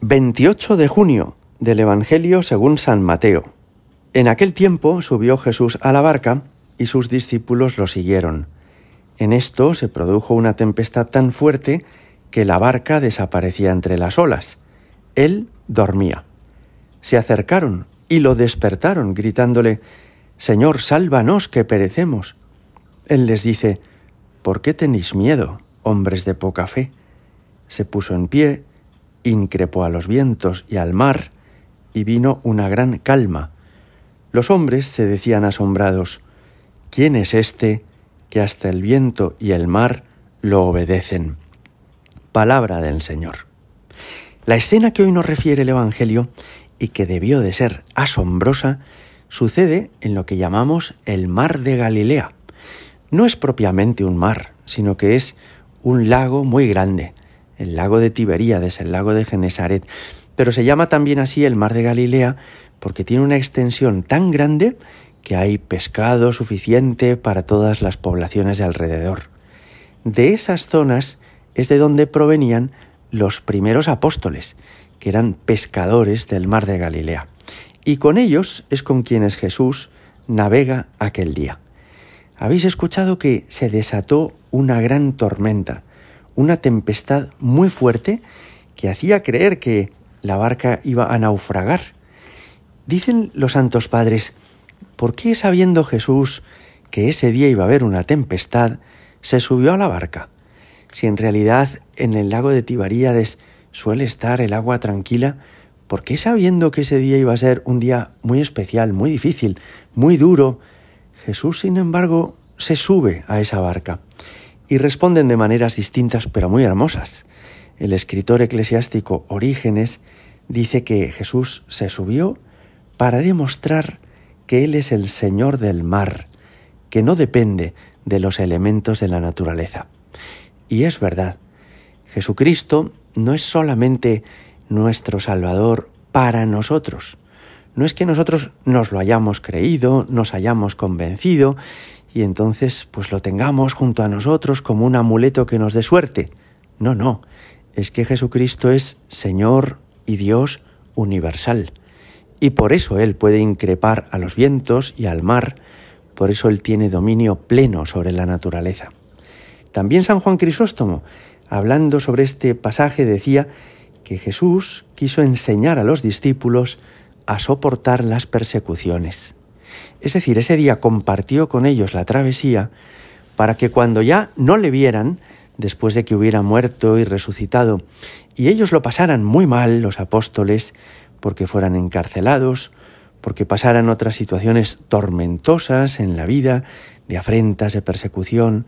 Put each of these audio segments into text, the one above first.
28 de junio del Evangelio según San Mateo. En aquel tiempo subió Jesús a la barca y sus discípulos lo siguieron. En esto se produjo una tempestad tan fuerte que la barca desaparecía entre las olas. Él dormía. Se acercaron y lo despertaron, gritándole, Señor, sálvanos, que perecemos. Él les dice, ¿por qué tenéis miedo, hombres de poca fe? Se puso en pie, increpó a los vientos y al mar, y vino una gran calma. Los hombres se decían asombrados, ¿quién es este que hasta el viento y el mar lo obedecen? Palabra del Señor. La escena que hoy nos refiere el Evangelio y que debió de ser asombrosa, sucede en lo que llamamos el mar de Galilea. No es propiamente un mar, sino que es un lago muy grande, el lago de Tiberíades, el lago de Genesaret, pero se llama también así el mar de Galilea porque tiene una extensión tan grande que hay pescado suficiente para todas las poblaciones de alrededor. De esas zonas es de donde provenían los primeros apóstoles, que eran pescadores del mar de Galilea. Y con ellos es con quienes Jesús navega aquel día. Habéis escuchado que se desató una gran tormenta, una tempestad muy fuerte que hacía creer que la barca iba a naufragar. Dicen los santos padres, ¿por qué sabiendo Jesús que ese día iba a haber una tempestad, se subió a la barca? Si en realidad en el lago de Tiberíades suele estar el agua tranquila, ¿por qué sabiendo que ese día iba a ser un día muy especial, muy difícil, muy duro, Jesús, sin embargo, se sube a esa barca? Y responden de maneras distintas pero muy hermosas. El escritor eclesiástico Orígenes dice que Jesús se subió para demostrar que Él es el Señor del mar, que no depende de los elementos de la naturaleza. Y es verdad, Jesucristo no es solamente nuestro Salvador para nosotros, no es que nosotros nos lo hayamos creído, nos hayamos convencido y entonces pues lo tengamos junto a nosotros como un amuleto que nos dé suerte. No, no, es que Jesucristo es Señor y Dios universal. Y por eso Él puede increpar a los vientos y al mar, por eso Él tiene dominio pleno sobre la naturaleza. También San Juan Crisóstomo, hablando sobre este pasaje, decía que Jesús quiso enseñar a los discípulos a soportar las persecuciones. Es decir, ese día compartió con ellos la travesía para que cuando ya no le vieran, después de que hubiera muerto y resucitado, y ellos lo pasaran muy mal, los apóstoles, porque fueran encarcelados, porque pasaran otras situaciones tormentosas en la vida, de afrentas, de persecución,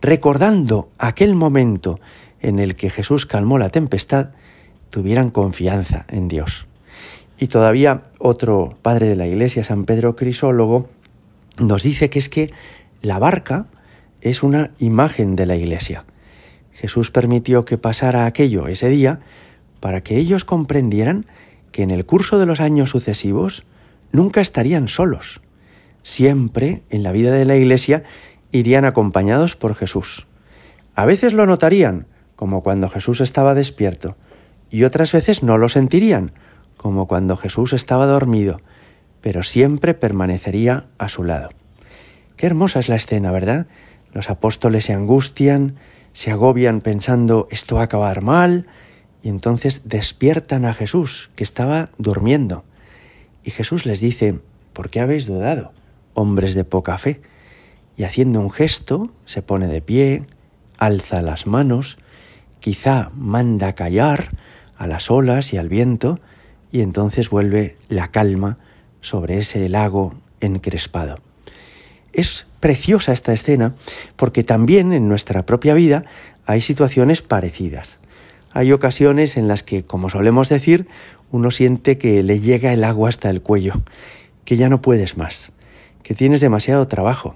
recordando aquel momento en el que Jesús calmó la tempestad, tuvieran confianza en Dios. Y todavía otro padre de la Iglesia, San Pedro Crisólogo, nos dice que es que la barca es una imagen de la Iglesia. Jesús permitió que pasara aquello ese día para que ellos comprendieran que en el curso de los años sucesivos nunca estarían solos. Siempre en la vida de la Iglesia irían acompañados por Jesús. A veces lo notarían, como cuando Jesús estaba despierto, y otras veces no lo sentirían, como cuando Jesús estaba dormido, pero siempre permanecería a su lado. Qué hermosa es la escena, ¿verdad? Los apóstoles se angustian, se agobian pensando esto va a acabar mal, y entonces despiertan a Jesús, que estaba durmiendo. Y Jesús les dice, ¿por qué habéis dudado, hombres de poca fe? Y haciendo un gesto, se pone de pie, alza las manos, quizá manda callar a las olas y al viento, y entonces vuelve la calma sobre ese lago encrespado. Es preciosa esta escena porque también en nuestra propia vida hay situaciones parecidas. Hay ocasiones en las que, como solemos decir, uno siente que le llega el agua hasta el cuello, que ya no puedes más, que tienes demasiado trabajo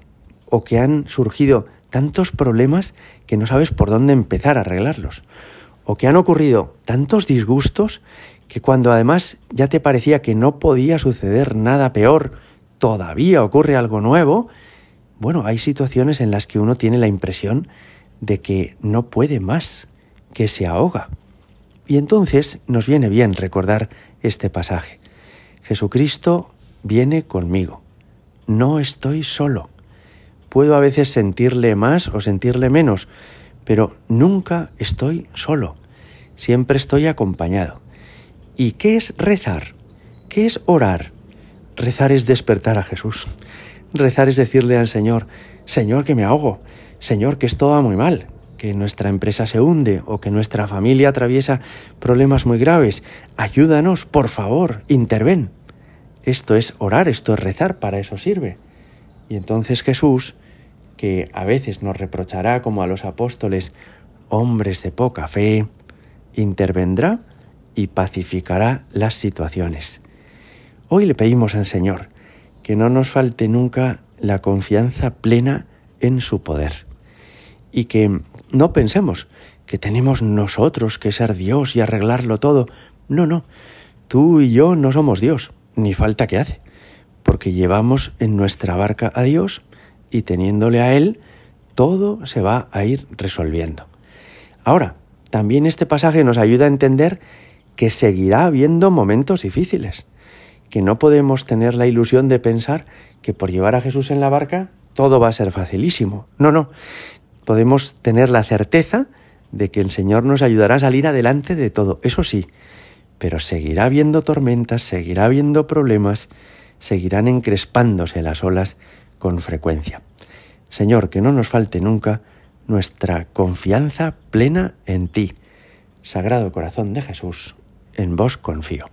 o que han surgido tantos problemas que no sabes por dónde empezar a arreglarlos, o que han ocurrido tantos disgustos que cuando además ya te parecía que no podía suceder nada peor, todavía ocurre algo nuevo, bueno, hay situaciones en las que uno tiene la impresión de que no puede más, que se ahoga. Y entonces nos viene bien recordar este pasaje. Jesucristo viene conmigo. No estoy solo. Puedo a veces sentirle más o sentirle menos, pero nunca estoy solo. Siempre estoy acompañado. ¿Y qué es rezar? ¿Qué es orar? Rezar es despertar a Jesús. Rezar es decirle al Señor, Señor que me ahogo, Señor que esto va muy mal, que nuestra empresa se hunde o que nuestra familia atraviesa problemas muy graves. Ayúdanos, por favor, interven. Esto es orar, esto es rezar, para eso sirve. Y entonces Jesús, que a veces nos reprochará como a los apóstoles, hombres de poca fe, intervendrá y pacificará las situaciones. Hoy le pedimos al Señor que no nos falte nunca la confianza plena en su poder y que no pensemos que tenemos nosotros que ser Dios y arreglarlo todo. No, no, tú y yo no somos Dios, ni falta que hace, porque llevamos en nuestra barca a Dios y teniéndole a Él, todo se va a ir resolviendo. Ahora, también este pasaje nos ayuda a entender que seguirá habiendo momentos difíciles, que no podemos tener la ilusión de pensar que por llevar a Jesús en la barca todo va a ser facilísimo. No, no, podemos tener la certeza de que el Señor nos ayudará a salir adelante de todo, eso sí, pero seguirá habiendo tormentas, seguirá habiendo problemas, seguirán encrespándose las olas con frecuencia. Señor, que no nos falte nunca nuestra confianza plena en ti. Sagrado Corazón de Jesús, en vos confío.